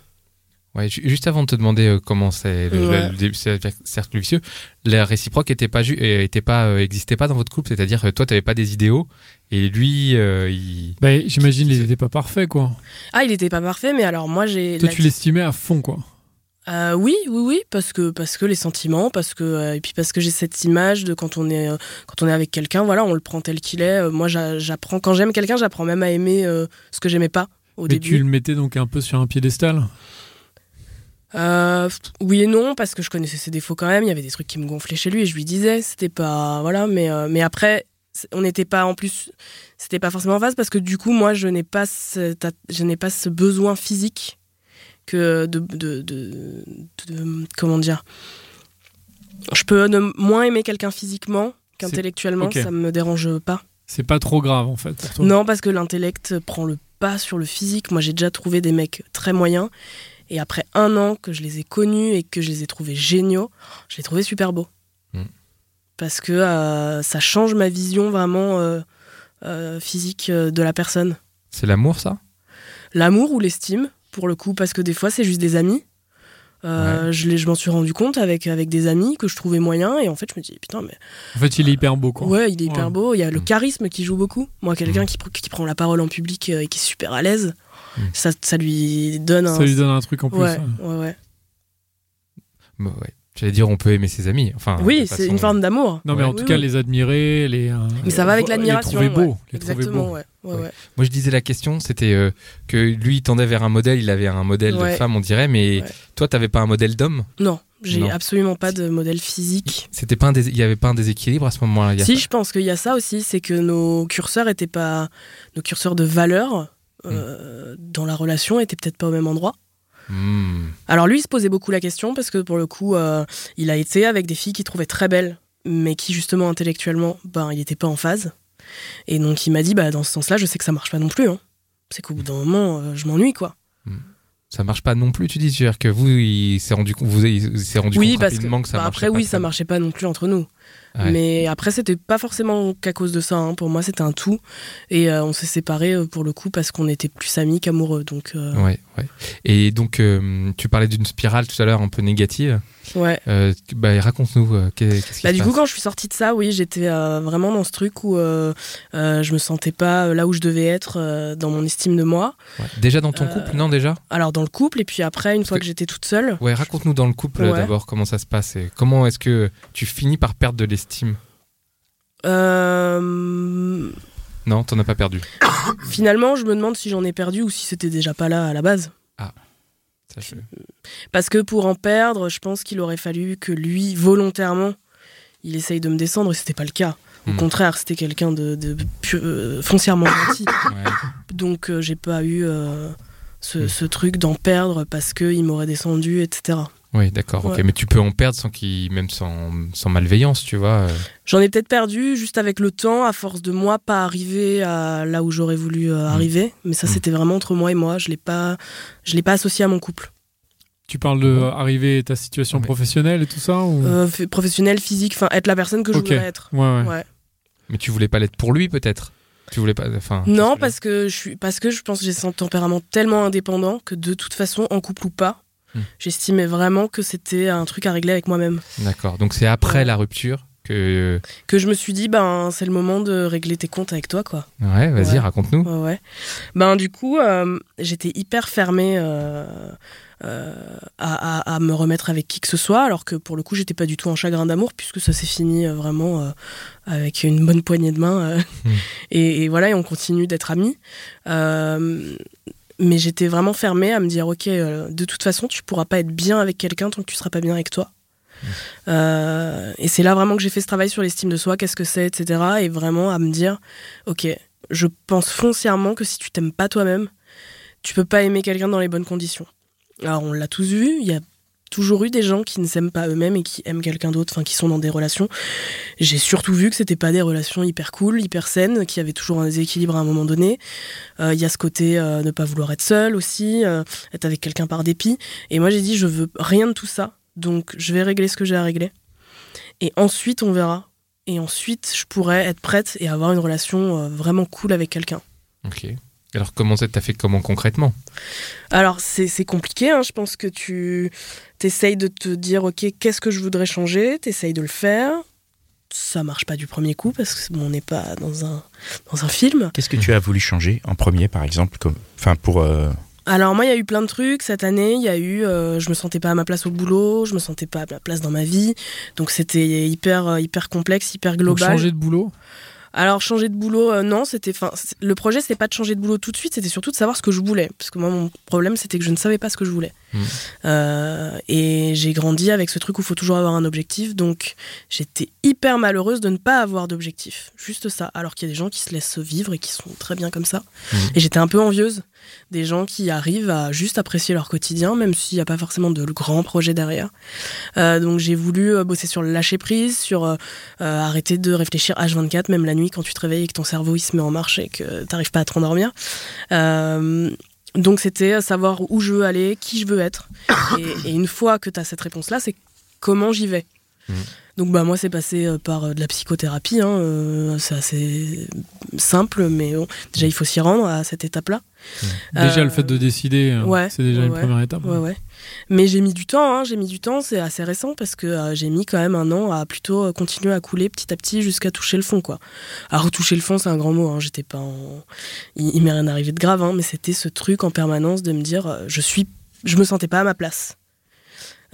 Ouais, juste avant de te demander euh, comment c'est le, Ouais. le début- c'est le cercle vicieux, la réciproque était pas euh, était pas euh, existait pas dans votre couple, c'est-à-dire que toi t'avais pas des idéaux et lui euh, il Bah, J'imagine qu'il n'était pas parfait, quoi. Ah, il était pas parfait, mais alors moi j'ai. Toi, la- tu l'estimais à fond, quoi. Euh, oui, oui, oui, parce que parce que les sentiments, parce que euh, et puis parce que j'ai cette image de quand on est euh, quand on est avec quelqu'un, voilà, on le prend tel qu'il est. Moi, j'a- j'apprends quand j'aime quelqu'un, j'apprends même à aimer ce que j'aimais pas au Mais début. tu le mettais donc un peu sur un piédestal? Oui et non, parce que je connaissais ses défauts quand même. Il y avait des trucs qui me gonflaient chez lui et je lui disais, c'était pas voilà, mais mais après, on n'était pas en plus, c'était pas forcément en phase parce que du coup, moi, je n'ai pas cette je n'ai pas ce besoin physique que de de, de, de- comment dire. Je peux moins aimer quelqu'un physiquement qu'intellectuellement, ça me dérange pas. C'est pas trop grave, en fait, pour toi. Non, parce que l'intellect prend le pas sur le physique. Moi, j'ai déjà trouvé des mecs très moyens. Et après un an que je les ai connus et que je les ai trouvés géniaux, je les trouvais super beaux. Mm. Parce que euh, ça change ma vision vraiment euh, euh, physique de la personne. c'est l'amour ça? L'amour ou l'estime, pour le coup, parce que des fois, c'est juste des amis. Euh, Je, je m'en suis rendu compte avec, avec des amis que je trouvais moyens. Et en fait, je me dis, putain, mais En fait, il est hyper beau, quoi. Ouais, il est hyper Ouais. beau. Il y a le Mm. charisme qui joue beaucoup. Moi, quelqu'un Mm. qui, qui prend la parole en public euh, et qui est super à l'aise, Mm. ça, ça lui donne un. Ça lui donne un truc en plus. ouais, ouais. ouais, ouais. Bah, ouais. J'allais dire on peut aimer ses amis. Enfin oui, c'est façon- une forme d'amour. Non, mais Ouais. en tout Oui, cas, oui. les admirer, les. euh, Mais ça va avec l'admiration. Les trouver beaux. ouais. Les trouver Exactement, beaux. ouais. ouais, Ouais. ouais. Moi je disais la question c'était euh, que lui il tendait vers un modèle, il avait un modèle de femme on dirait, mais Ouais. toi t'avais pas un modèle d'homme? Non, j'ai absolument pas de modèle physique. C'était pas un dés- il y avait pas un déséquilibre à ce moment-là. Si, pas- je pense qu'il y a ça aussi, c'est que nos curseurs étaient pas. Nos curseurs de valeur euh, dans la relation étaient peut-être pas au même endroit. Hmm. Alors lui, il se posait beaucoup la question parce que pour le coup, euh, il a été avec des filles qu'il trouvait très belles, mais qui justement intellectuellement, ben, il n'était pas en phase. Et donc il m'a dit, bah, dans ce sens-là, je sais que ça marche pas non plus. Hein. C'est qu'au bout d'un moment, euh, je m'ennuie, quoi. Ça marche pas non plus, tu dis, c'est-à-dire que vous il s'est rendu compte vous il s'est rendu oui, compte parce rapidement que ça bah, marchait après, pas oui, très ça marchait pas non plus entre nous. Ouais. Mais après, c'était pas forcément qu'à cause de ça. hein. Pour moi, c'était un tout. Et euh, on s'est séparés euh, pour le coup parce qu'on était plus amis qu'amoureux. Donc, euh, Ouais, ouais. Et donc tu parlais d'une spirale tout à l'heure un peu négative. Ouais. Euh, bah raconte-nous euh, qu'est- qu'est-ce qui Bah, du coup, quand je suis sortie de ça, oui, j'étais euh, vraiment dans ce truc où je me sentais pas là où je devais être dans mon estime de moi. Ouais. Déjà dans ton couple, non déjà? Alors, dans le couple, et puis après, une fois que- que j'étais toute seule, Ouais, raconte-nous dans le couple Ouais. d'abord comment ça se passe et comment est-ce que tu finis par perdre de l'estime? Euh, Non, t'en as pas perdu. finalement, je me demande si j'en ai perdu ou si c'était déjà pas là à la base. Ça, je- Parce que pour en perdre, je pense qu'il aurait fallu que lui, volontairement, il essaye de me descendre, et c'était pas le cas. Au Hmm. contraire, c'était quelqu'un de, euh, foncièrement gentil. Ouais. Donc, euh, j'ai pas eu euh, ce, Hmm. ce truc d'en perdre parce qu'il m'aurait descendu, etc. Oui, d'accord. Ok, mais tu peux en perdre sans même sans, sans malveillance, tu vois. euh. J'en ai peut-être perdu juste avec le temps, à force de moi pas arriver à là où j'aurais voulu euh, arriver. Mais ça, Mm. c'était vraiment entre moi et moi. Je l'ai pas, je l'ai pas associé à mon couple. Tu parles de euh, arriver ta situation Ouais. professionnelle et tout ça ou... Euh, fait- professionnel, physique, enfin être la personne que je Ok. voudrais être. Ouais, ouais. Ouais. Mais tu voulais pas l'être pour lui, peut-être? Tu voulais pas. Enfin. Non, parce que je suis, parce que je pense que j'ai un tempérament tellement indépendant que de toute façon, en couple ou pas, Mm. j'estimais vraiment que c'était un truc à régler avec moi-même. D'accord. Donc c'est après Ouais. la rupture que. Que je me suis dit, ben c'est le moment de régler tes comptes avec toi, quoi. Ouais, vas-y, Ouais. raconte-nous. Ouais, ouais. Ben, du coup, euh, j'étais hyper fermée euh, euh, à, à- à me remettre avec qui que ce soit, alors que pour le coup, j'étais pas du tout en chagrin d'amour, puisque ça s'est fini vraiment avec une bonne poignée de main. Hmm. et, et voilà, et on continue d'être amis. Mais j'étais vraiment fermée à me dire, ok, euh, de toute façon, tu pourras pas être bien avec quelqu'un tant que tu seras pas bien avec toi. Euh, et c'est là vraiment que j'ai fait ce travail sur l'estime de soi, qu'est-ce que c'est, etc. Et vraiment à me dire, ok, je pense foncièrement que si tu t'aimes pas toi-même, tu peux pas aimer quelqu'un dans les bonnes conditions. Alors on l'a tous vu, il y a toujours eu des gens qui ne s'aiment pas eux-mêmes et qui aiment quelqu'un d'autre, enfin qui sont dans des relations. J'ai surtout vu que c'était pas des relations hyper cool, hyper saines, qui avaient toujours un déséquilibre à un moment donné. Euh, Il y a ce côté euh, ne pas vouloir être seul aussi, euh, être avec quelqu'un par dépit. Et moi j'ai dit je veux rien de tout ça, donc je vais régler ce que j'ai à régler. Et ensuite on verra. Et ensuite je pourrais être prête et avoir une relation vraiment cool avec quelqu'un. Ok. Alors comment ça t'as fait comment concrètement? Alors c'est c'est compliqué, hein. je pense que tu essayes de te dire ok qu'est-ce que je voudrais changer, tu essayes de le faire. Ça marche pas du premier coup parce que bon, on n'est pas dans un, dans un film. Qu'est-ce que tu as voulu changer en premier, par exemple comme... Enfin, pour. euh, Alors moi il y a eu plein de trucs cette année, il y a eu euh, je me sentais pas à ma place au boulot, je me sentais pas à ma place dans ma vie. Donc c'était hyper euh, hyper complexe, hyper Donc, global. changer de boulot? Alors changer de boulot, euh, non, c'était, enfin, c'est- le projet c'était pas de changer de boulot tout de suite, c'était surtout de savoir ce que je voulais, parce que moi mon problème c'était que je ne savais pas ce que je voulais. Mhm. Euh, et j'ai grandi avec ce truc où il faut toujours avoir un objectif, donc j'étais hyper malheureuse de ne pas avoir d'objectif, juste ça. Alors qu'il y a des gens qui se laissent vivre et qui sont très bien comme ça. Mhm. Et j'étais un peu envieuse des gens qui arrivent à juste apprécier leur quotidien, même s'il n'y a pas forcément de grands projets derrière. Euh, donc j'ai voulu euh, bosser sur le lâcher prise, sur euh, arrêter de réfléchir H24, même la nuit quand tu te réveilles et que ton cerveau il se met en marche et que t'arrives pas à te rendormir. Euh, donc c'était savoir où je veux aller, qui je veux être. Et, et une fois que tu as cette réponse-là, c'est comment j'y vais. Mhm. Donc bah moi c'est passé par de la psychothérapie, hein, c'est assez simple, mais bon, déjà il faut s'y rendre à cette étape-là. Déjà, Euh, le fait de décider, ouais, c'est déjà ouais, une première étape. Ouais, ouais. Mais j'ai mis du temps, hein, j'ai mis du temps, c'est assez récent parce que euh, j'ai mis quand même un an à plutôt euh, continuer à couler petit à petit jusqu'à toucher le fond, quoi. Alors, toucher le fond, c'est un grand mot, hein, j'étais pas en. Il, il m'est rien arrivé de grave, hein, mais c'était ce truc en permanence de me dire, je suis. Je me sentais pas à ma place.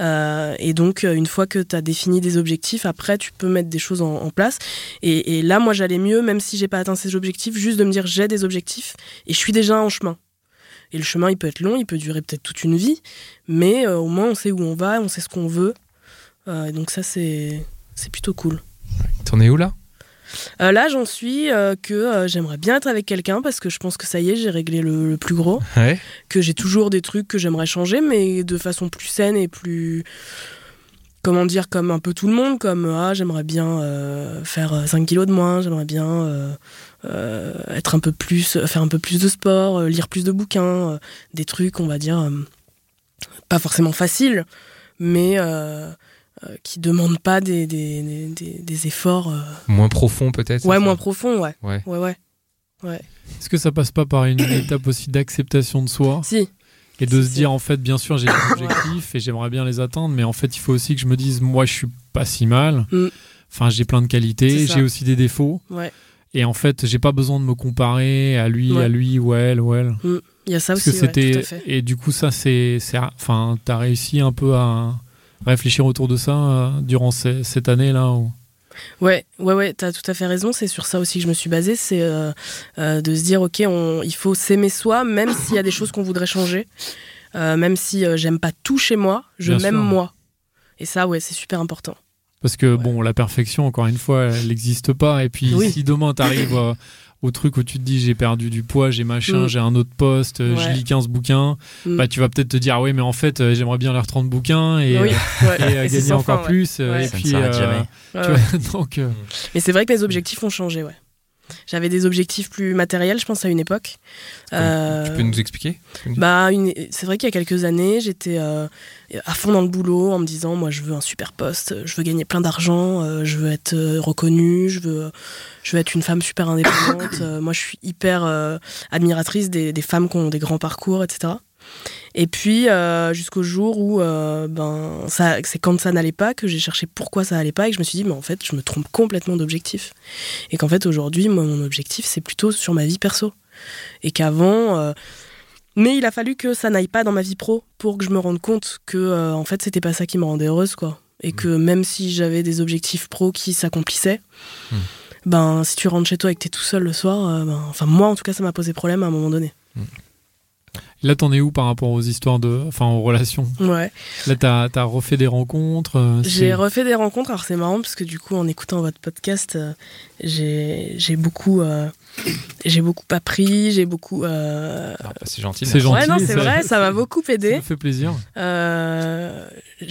Euh, et donc, euh, une fois que tu as défini des objectifs, après, tu peux mettre des choses en, place. Et, là, moi, j'allais mieux, même si j'ai pas atteint ces objectifs, juste de me dire j'ai des objectifs et je suis déjà en chemin. Et le chemin, il peut être long, il peut durer peut-être toute une vie, mais euh, au moins on sait où on va, on sait ce qu'on veut. Euh, donc ça, c'est plutôt cool. T'en es où là? Euh, là, j'en suis euh, que euh, j'aimerais bien être avec quelqu'un parce que je pense que ça y est, j'ai réglé le, le plus gros. Ouais. Que j'ai toujours des trucs que j'aimerais changer, mais de façon plus saine et plus. Comment dire, comme un peu tout le monde, comme ah, j'aimerais bien faire euh, 5 kilos de moins, j'aimerais bien être un peu plus, faire un peu plus de sport, lire plus de bouquins, des trucs, on va dire, pas forcément faciles, mais qui demandent pas des, des, des- efforts. euh, Moins profond peut-être Ouais, moins profond, ouais. Ouais. Ouais, ouais. Est-ce que ça passe pas par une étape aussi d'acceptation de soi Si. et de Si, se si. dire en fait, bien sûr, j'ai des objectifs et j'aimerais bien les atteindre, mais en fait, il faut aussi que je me dise, moi, je suis pas si mal. Mm. Enfin, j'ai plein de qualités, j'ai aussi des défauts. Ouais. Et en fait, j'ai pas besoin de me comparer à lui, Ouais. à lui ou à elle ou elle. Il y a ça Parce aussi, que ouais, tout c'était à fait. et du coup ça c'est c'est enfin t'as réussi un peu à réfléchir autour de ça euh, durant ces- cette année là où... Ouais, ouais, ouais, t'as tout à fait raison. C'est sur ça aussi que je me suis basée, c'est euh, euh, de se dire, ok, on, il faut s'aimer soi, même s'il y a des choses qu'on voudrait changer, Euh, même si j'aime pas tout chez moi, je m'aime moi. Et ça, ouais, c'est super important. parce que Ouais. bon la perfection encore une fois elle n'existe pas et puis Oui. si demain t'arrives au truc où tu te dis j'ai perdu du poids j'ai machin Mm. j'ai un autre poste euh, je Ouais. lis 15 bouquins Mm. bah tu vas peut-être te dire ah oui mais en fait euh, j'aimerais bien lire 30 bouquins et, oui, euh, ouais. et, Et c'est gagner encore fin, ouais. plus Ouais. et Ça puis s'arrête euh, jamais. Ouais, tu ouais. vois, donc euh, Mais c'est vrai que mes objectifs ont changé, ouais. J'avais des objectifs plus matériels, je pense, à une époque. Euh, Tu peux nous expliquer Bah, une- c'est vrai qu'il y a quelques années, j'étais euh, à fond dans le boulot en me disant, moi, je veux un super poste, je veux gagner plein d'argent, euh, je veux être reconnue, je veux, je veux être une femme super indépendante. Moi, je suis hyper admiratrice des, des femmes qui ont des grands parcours, etc. Et puis, euh, jusqu'au jour où, euh, ben, c'est quand ça n'allait pas que j'ai cherché pourquoi ça allait pas et que je me suis dit, mais en fait, je me trompe complètement d'objectif. Et qu'en fait, aujourd'hui, moi, mon objectif, c'est plutôt sur ma vie perso. Et qu'avant, euh, mais il a fallu que ça n'aille pas dans ma vie pro pour que je me rende compte que en fait c'était pas ça qui me rendait heureuse quoi et que même si j'avais des objectifs pro qui s'accomplissaient Mm. ben si tu rentres chez toi et que t'es tout seul le soir ben, enfin moi en tout cas ça m'a posé problème à un moment donné là t'en es où par rapport aux histoires de enfin aux relations? Ouais là t'as as refait des rencontres euh, j'ai refait des rencontres alors c'est marrant parce que du coup en écoutant votre podcast euh, j'ai j'ai beaucoup euh, j'ai beaucoup appris j'ai beaucoup euh, Ah, bah, C'est gentil. C'est gentil. ouais non c'est ça- vrai ça m'a beaucoup ça aidé me fait plaisir Euh,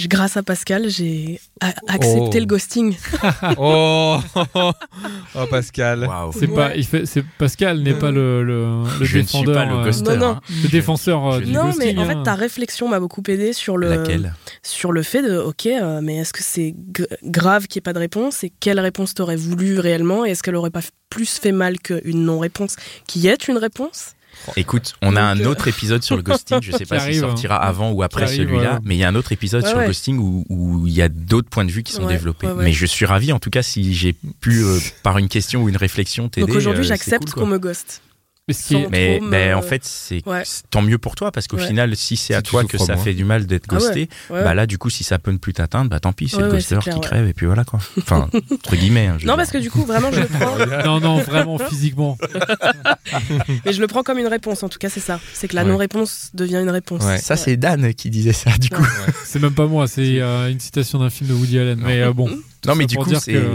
grâce à Pascal, j'ai accepté Oh. le ghosting. Oh, oh Pascal. C'est pas il fait c'est Pascal n'est pas le le, le Je ne suis défendeur pas le euh, ghoster. Non, non. hein. le défenseur euh, Je- du non, ghosting mais en fait, hein. ta réflexion m'a beaucoup aidé sur le, Laquelle? sur le fait de, ok, euh, mais est-ce que c'est g- grave qu'il n'y ait pas de réponse et quelle réponse t'aurais voulu réellement et est-ce qu'elle aurait pas f- plus fait mal qu'une non-réponse? Qui est une réponse? Écoute, on a un autre épisode sur le ghosting. Je sais pas s'il hein. sortira avant ou après celui-là, ouais. mais il y a un autre épisode Ouais, sur le ghosting où il y a d'autres points de vue qui sont Ouais, développés. ouais, ouais. Mais je suis ravi, en tout cas, si j'ai pu, euh, par une question ou une réflexion, t'aider. Donc aujourd'hui, euh, j'accepte cool, qu'on me ghoste. Mais ce qui est- Sans- Mais, trop me- mais en fait, c'est Ouais. tant mieux pour toi parce qu'au Ouais. final, si c'est à Si toi que ça moins. fait du mal d'être Ah ouais. ghosté, Ouais. bah là, du coup, si ça peut ne plus t'atteindre, bah tant pis, c'est Ouais, le ghoster clair, qui ouais. crève et puis voilà quoi. Enfin, entre guillemets. hein, non, dire. parce que du coup, vraiment, je le prends. Non, non, vraiment physiquement. Mais je le prends comme une réponse, en tout cas, c'est ça. C'est que la Ouais. non-réponse devient une réponse. Ouais. Ça, c'est Dan qui disait ça, du coup. C'est même pas moi, c'est euh, une citation d'un film de Woody Allen. Mais euh, bon. Non, mais du coup,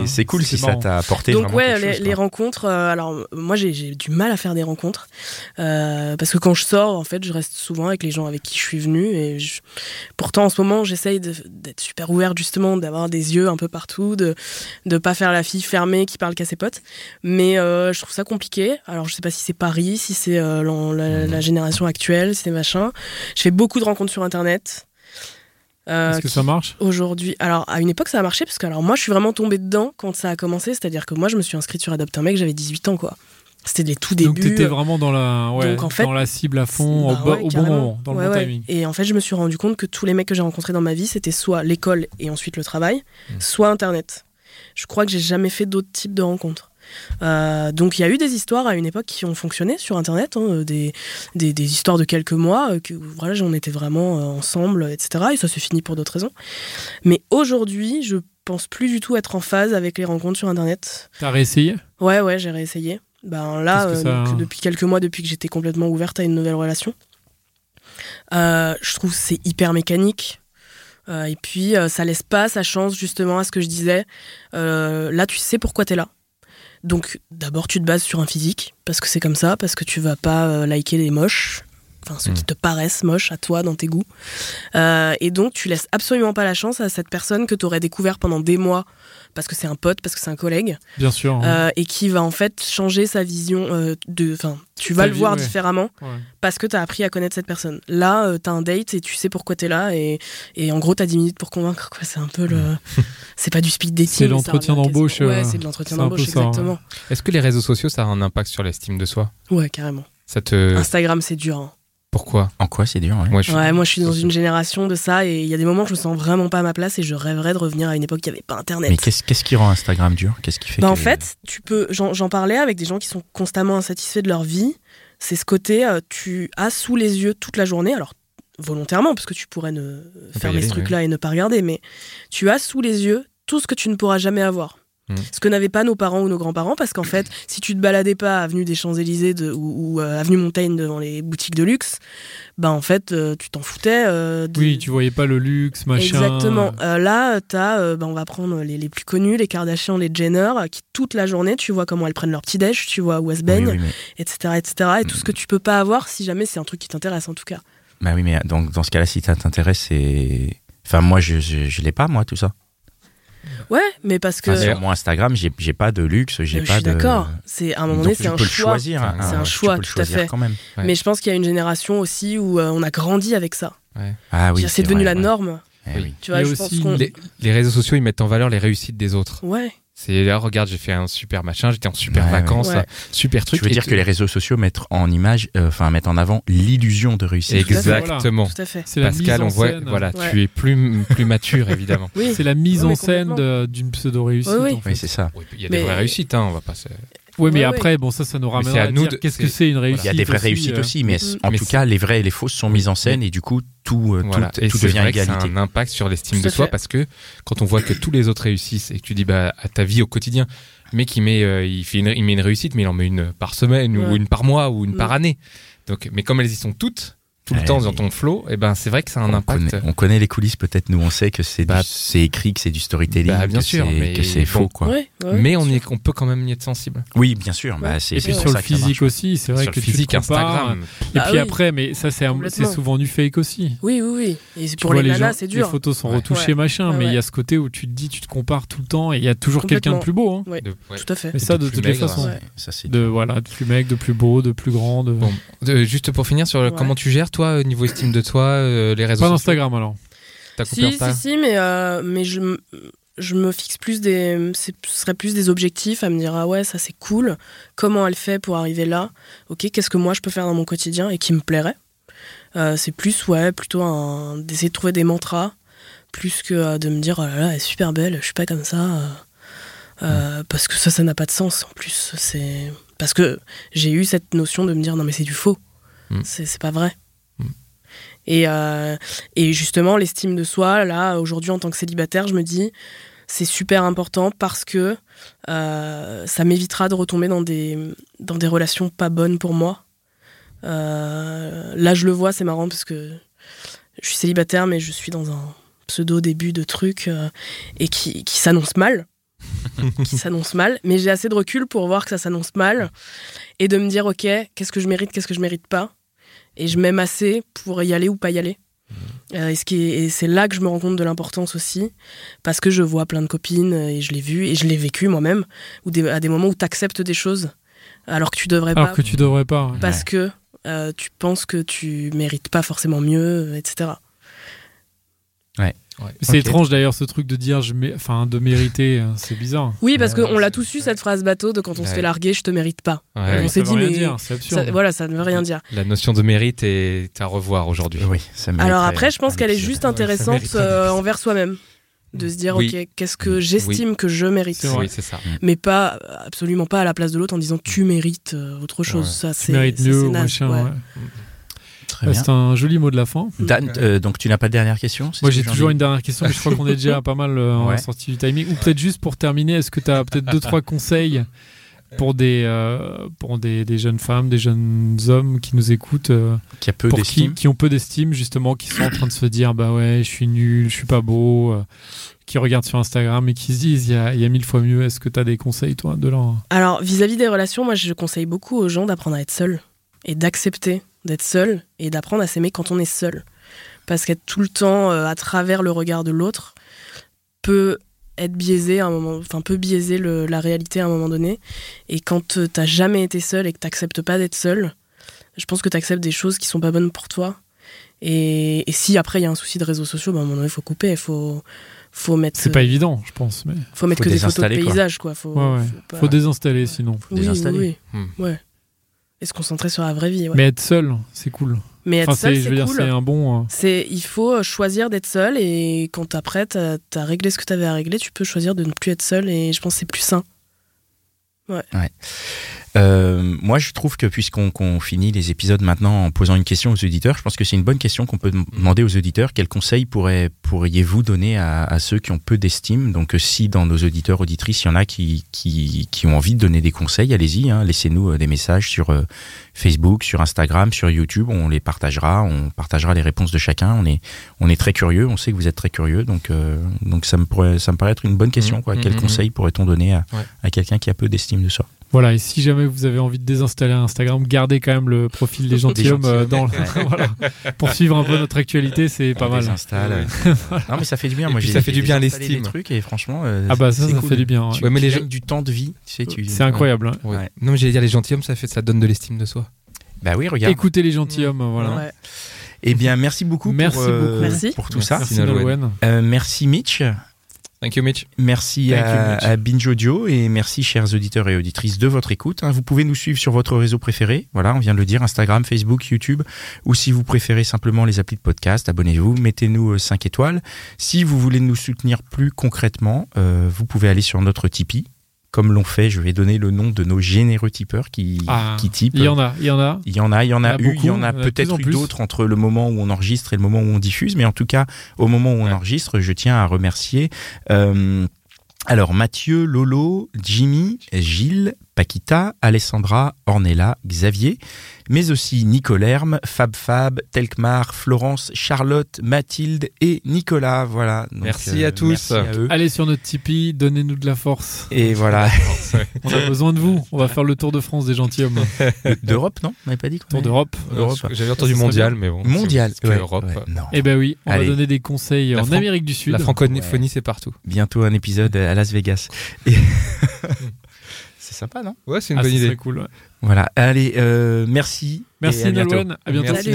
c'est cool si ça t'a apporté Donc vraiment ouais, quelque les, chose, les quoi. rencontres. euh, alors moi, j'ai j'ai du mal à faire des rencontres euh, parce que quand je sors, en fait, je reste souvent avec les gens avec qui je suis venue et je- pourtant en ce moment, j'essaye d'être super ouverte justement, d'avoir des yeux un peu partout, de de pas faire la fille fermée qui parle qu'à ses potes. Mais euh, je trouve ça compliqué. Alors je sais pas si c'est Paris, si c'est euh, la, la génération actuelle, si c'est machin. Je fais beaucoup de rencontres sur Internet. Euh, Est-ce que ça marche Aujourd'hui, alors à une époque ça a marché parce que alors moi je suis vraiment tombée dedans quand ça a commencé, c'est-à-dire que moi je me suis inscrite sur Adopt un mec, j'avais 18 ans quoi. C'était les tout Donc débuts. t'étais vraiment dans la, ouais, Donc, en fait, dans la cible à fond, Bah au, bo- ouais, au bon moment, dans Ouais, le bon timing. Et en fait je me suis rendu compte que tous les mecs que j'ai rencontrés dans ma vie c'était soit l'école et ensuite le travail, Mm. soit Internet. Je crois que j'ai jamais fait d'autres types de rencontres. Euh, donc il y a eu des histoires à une époque qui ont fonctionné sur Internet, hein, des, des, des histoires de quelques mois, euh, que voilà, on était vraiment euh, ensemble, etc. Et ça s'est fini pour d'autres raisons. Mais aujourd'hui, je pense plus du tout être en phase avec les rencontres sur Internet. T'as réessayé? Ouais, ouais, j'ai réessayé. Ben là, euh, donc, depuis quelques mois, depuis que j'étais complètement ouverte à une nouvelle relation, euh, je trouve que c'est hyper mécanique. Euh, et puis, euh, ça laisse pas sa chance justement à ce que je disais. Euh, là, tu sais pourquoi t'es là. Donc, d'abord, tu te bases sur un physique, parce que c'est comme ça, parce que tu vas pas euh, liker les moches, enfin ceux Mm. qui te paraissent moches à toi, dans tes goûts. Euh, et donc, tu laisses absolument pas la chance à cette personne que tu aurais découvert pendant des mois, parce que c'est un pote, parce que c'est un collègue, Bien sûr. hein. euh, et qui va en fait changer sa vision euh, de. Enfin, tu vas le vie, voir ouais. différemment Ouais. parce que tu as appris à connaître cette personne. Là, euh, tu as un date et tu sais pourquoi tu es là, et, et en gros, tu as 10 minutes pour convaincre. quoi. C'est un peu le. c'est pas du speed dating. C'est l'entretien d'embauche, quasiment- Ouais, euh, c'est de l'entretien d'embauche, ça, ouais. exactement. Est-ce que les réseaux sociaux, ça a un impact sur l'estime de soi? Ouais, carrément. Ça te. Instagram, c'est dur. hein. Pourquoi En quoi c'est dur ouais. Je Ouais, moi, je suis dans une génération de ça, et il y a des moments où je me sens vraiment pas à ma place, et je rêverais de revenir à une époque où il n'y avait pas Internet. Mais qu'est-ce qu'est-ce qui rend Instagram dur? Qu'est-ce qui fait Bah, que- en fait, tu peux. J'en j'en parlais avec des gens qui sont constamment insatisfaits de leur vie. C'est ce côté, euh, tu as sous les yeux toute la journée, alors volontairement, parce que tu pourrais ne fermer ce truc-là et ne pas regarder, mais tu as sous les yeux tout ce que tu ne pourras jamais avoir. Mhm. Ce que n'avaient pas nos parents ou nos grands-parents, parce qu'en fait, si tu te baladais pas avenue des Champs-Élysées de- ou, ou, euh, avenue Montaigne devant les boutiques de luxe, bah en fait, euh, tu t'en foutais. euh, de- Oui, tu voyais pas le luxe, machin. Exactement. Euh, là, t'as, euh, bah, on va prendre les, les plus connus, les Kardashians, les Jenner, qui toute la journée, tu vois comment elles prennent leur petit déj, tu vois où elles se baignent, oui, mais- etc., etc. Et tout ce que tu peux pas avoir si jamais c'est un truc qui t'intéresse en tout cas. Bah oui, mais donc dans ce cas-là, si ça t'intéresse, c'est. Enfin, moi, je, je, je l'ai pas, moi, tout ça. Ouais, mais parce que. Enfin, sur mon Instagram, j'ai j'ai pas de luxe, j'ai Euh, je pas suis de. d'accord. C'est à un moment donné, c'est un peux le choix. choisir. hein, C'est un choix, tout à fait. quand même. Ouais. Mais je pense qu'il y a une génération aussi où euh, on a grandi avec ça. Ah oui. c'est devenu vrai, la ouais. norme. Eh oui. Tu vois, je aussi pense qu'on. Les, les réseaux sociaux, ils mettent en valeur les réussites des autres. Ouais. C'est là, regarde, j'ai fait un super machin, j'étais en super Ouais, vacances, ouais. super truc. Tu veux dire tu- que les réseaux sociaux mettent en image, euh, enfin mettent en avant l'illusion de réussir. Exact. Exactement. Tout à fait. Pascal, on voit, scène. voilà, Ouais. tu es plus, plus mature, évidemment. Oui. C'est la mise en scène d'une pseudo-réussite. Oui, oui. en fait. Oui, c'est ça. Oui, Il y a des Mais- vraies réussites, hein, on va pas Ouais, mais Ouais, après, bon, ça, ça nous ramène à à, nous dire de- qu'est-ce que c'est- une réussite. Il y a des vraies aussi, réussites euh, aussi, mais Mm. en Mais tout cas, les vraies et les fausses sont mises en scène et du coup, tout, euh, Voilà. tout, Et tout c'est devient vrai que ça a égalité. un impact sur l'estime de soi parce que quand on voit que tous les autres réussissent et que tu dis bah à ta vie au quotidien, le mec il met euh, il fait une, il met une réussite mais il en met une par semaine ou une par mois ou une Mm. par année. Donc mais comme elles y sont toutes tout le Ouais, temps mais- dans ton flow, et ben c'est vrai que ça a un on, impact. connaît, on connaît les coulisses, peut-être nous on sait que c'est Bah, c'est écrit, que c'est du storytelling, bah, bien que sûr, c'est- mais que c'est bon. faux quoi. Ouais, ouais, mais on, y est- on peut quand même y être sensible. Oui, bien sûr. Bah, c'est Et puis sur le physique aussi, c'est vrai Sur que le physique. Instagram. Et Bah puis oui. après, mais ça, c'est souvent du fake aussi. Oui, oui, oui. Et c'est Tu pour vois, les gens- nanas, c'est dur. Les photos sont retouchées, machin, mais il y a ce côté où tu te dis, tu te compares tout le temps et il y a toujours quelqu'un de plus beau. Hein. Tout à fait. Mais ça, de toutes les façons. De, voilà, de plus mec, de plus beau, de plus grand. Juste pour finir sur comment tu gères toi au niveau estime de toi, euh, les réseaux Pas sociaux. d'Instagram alors. T'as coupé Si, si, si, mais, euh, mais je, m- je me fixe plus des, ce serait plus des objectifs à me dire ah ouais ça c'est cool. Comment elle fait pour arriver là? Ok, qu'est-ce que moi je peux faire dans mon quotidien et qui me plairait? Euh, C'est plus ouais plutôt un- d'essayer de trouver des mantras plus que euh, de me dire oh là là elle est super belle, je suis pas comme ça. euh, Parce que ça ça n'a pas de sens en plus. C'est parce que j'ai eu cette notion de me dire non mais c'est du faux. Mm. C'est c'est pas vrai. Et, euh, et justement, l'estime de soi, là, aujourd'hui, en tant que célibataire, je me dis, c'est super important parce que euh, ça m'évitera de retomber dans des, dans des relations pas bonnes pour moi. Euh, là, je le vois, c'est marrant parce que je suis célibataire, mais je suis dans un pseudo début de truc et qui, qui s'annonce mal. qui s'annonce mal, mais j'ai assez de recul pour voir que ça s'annonce mal et de me dire, ok, qu'est-ce que je mérite, qu'est-ce que je mérite pas et je m'aime assez pour y aller ou pas y aller. Euh, et ce qui est- et c'est là que je me rends compte de l'importance aussi, parce que je vois plein de copines, euh, et je l'ai vu, et je l'ai vécu moi-même, ou des- à des moments où tu acceptes des choses, alors que tu devrais Alors pas, que tu devrais pas. ouais. parce que euh, tu penses que tu mérites pas forcément mieux, euh, C'est étrange d'ailleurs ce truc de dire, je mé- enfin, de mériter, euh, c'est bizarre. Oui, parce Ouais, qu'on l'a tous eu cette phrase bateau de quand on se fait larguer, je te mérite pas. Ouais, on s'est dit, mais dire. Ça- voilà, ça ne veut rien dire. La notion de mérite est à revoir aujourd'hui. Oui, ça Alors après, je pense qu'elle est juste intéressante euh, envers soi-même. De se dire, Oui. ok, qu'est-ce que j'estime que je mérite? Oui, c'est ça. mais pas absolument pas à la place de l'autre en disant tu mérites euh, autre chose. Ouais. Ça, Tu c'est mérites mieux ou machin. ouais. ouais. Bien. C'est un joli mot de la fin. Dan, euh, donc tu n'as pas de dernière question Moi j'ai toujours une dernière question, mais je crois qu'on est déjà pas mal euh, en Ouais. sortie du timing. Ou peut-être juste pour terminer, est-ce que tu as peut-être deux trois conseils pour des euh, pour des, des jeunes femmes, des jeunes hommes qui nous écoutent, euh, qui a peu pour qui, d'estime. qui ont peu d'estime justement, qui sont en train de se dire bah ouais je suis nul, je suis pas beau, euh, qui regardent sur Instagram et qui se disent il y a, il y a mille fois mieux. Est-ce que tu as des conseils toi de leur Alors vis-à-vis des relations, moi je conseille beaucoup aux gens d'apprendre à être seul et d'accepter d'être seul et d'apprendre à s'aimer quand on est seul. Parce qu'être tout le temps euh, à travers le regard de l'autre peut être biaisé à un moment, enfin peut biaiser le- la réalité à un moment donné. Et quand euh, t'as jamais été seul et que t'acceptes pas d'être seul, je pense que t'acceptes des choses qui sont pas bonnes pour toi. Et, et si après il y a un souci de réseaux sociaux, bah, à un moment donné il faut couper, il faut faut mettre C'est pas évident, je pense, mais faut mettre Faut que des photos de quoi. paysages quoi. Faut, ouais, ouais. faut pas- faut désinstaller sinon. oui, désinstaller. oui, Hmm. Ouais. Et se concentrer sur la vraie vie. Ouais. Mais être seul, c'est cool. Mais être Enfin, seul, c'est, je veux c'est dire, cool. c'est un bon. euh, C'est, il faut euh, choisir d'être seul et quand t'as prêt, t'as, t'as réglé ce que t'avais à régler, tu peux choisir de ne plus être seul et je pense que c'est plus sain. Euh, moi, je trouve que puisqu'on qu'on finit les épisodes maintenant en posant une question aux auditeurs, je pense que c'est une bonne question qu'on peut dem- demander aux auditeurs. Quels conseils pourriez-vous donner à, à ceux qui ont peu d'estime? Donc, euh, si dans nos auditeurs, auditrices, il y en a qui, qui, qui ont envie de donner des conseils, allez-y, hein, laissez-nous euh, des messages sur euh, Facebook, sur Instagram, sur YouTube. On les partagera, on partagera les réponses de chacun. On est, on est très curieux, on sait que vous êtes très curieux, donc, euh, donc ça, me pourrait, ça me paraît être une bonne question. Mhm, Quoi. mhm, Quels mhm. conseils pourrait-on donner à, Ouais. à quelqu'un qui a peu d'estime de soi? Voilà, et si jamais vous avez envie de désinstaller Instagram, gardez quand même le profil des gentilshommes euh, dans le- voilà. pour suivre un peu notre actualité, c'est pas On mal. désinstalle. non mais ça fait du bien. Et Moi, ça fait du bien l'estime. des trucs et franchement. euh, Ah bah ça, ça cool. fait du bien. ouais. Tu, Ouais, mais tu les gagnes gens- du temps de vie. Tu sais, tu. C'est incroyable. hein. Ouais. Ouais. Non, mais j'allais dire les gentilshommes, ça fait, ça donne de l'estime de soi. Bah oui, regarde. Écoutez les gentilshommes, voilà. Ouais. Eh bien, merci beaucoup. Merci pour, euh, beaucoup. Merci. pour tout Merci. ça. Merci. Euh, merci Mitch. Thank you, Mitch. Merci Thank you, à, Mitch. à Binge Audio et merci chers auditeurs et auditrices de votre écoute. hein. Vous pouvez nous suivre sur votre réseau préféré. Voilà, on vient de le dire, Instagram, Facebook, YouTube. Ou si vous préférez simplement les applis de podcast, abonnez-vous, mettez-nous 5 étoiles. Si vous voulez nous soutenir plus concrètement, euh, vous pouvez aller sur notre Tipeee. Comme l'ont fait, je vais donner le nom de nos généreux tipeurs qui, Ah, qui typent. Il y en a, il y en a. Il y en a, il y en a, eu, il y en a peut-être eu d'autres entre le moment où on enregistre et le moment où on diffuse, mais en tout cas, au moment où on Ouais. enregistre, je tiens à remercier euh, alors Mathieu, Lolo, Jimmy, Gilles, Paquita, Alessandra, Ornella, Xavier, mais aussi Nicolerme, Fab Fab, Telkmar, Florence, Charlotte, Mathilde et Nicolas. Voilà. Donc, euh, Merci à tous. Merci à eux. Allez sur notre Tipeee, donnez-nous de la force. Et voilà. On a besoin de vous. On va faire le tour de France des gentilshommes. D'Europe, non? On n'avait pas dit quoi Tour d'Europe. Europe. J'avais entendu mondial, mais bon. Mondial. ouais, Europe. ouais, non. Eh ben oui, on Allez. va donner des conseils La en Fran- Amérique du Sud. La francophonie, c'est partout. bientôt un épisode à Las Vegas. Et- C'est sympa, non? Ouais, c'est une Ah, bonne idée. cool. ouais. Voilà. Allez, euh, merci. Merci et à bientôt. Nolwenn. À bientôt. Merci.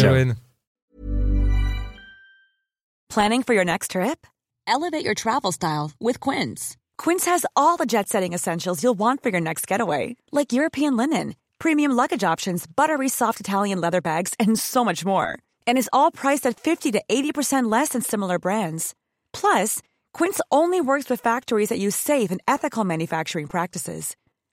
Planning for your next trip? Elevate your travel style with Quince. Quince has all the jet setting essentials you'll want for your next getaway, like European linen, premium luggage options, buttery soft Italian leather bags, and so much more. And is all priced at 50 to 80% less than similar brands. Plus, Quince only works with factories that use safe and ethical manufacturing practices.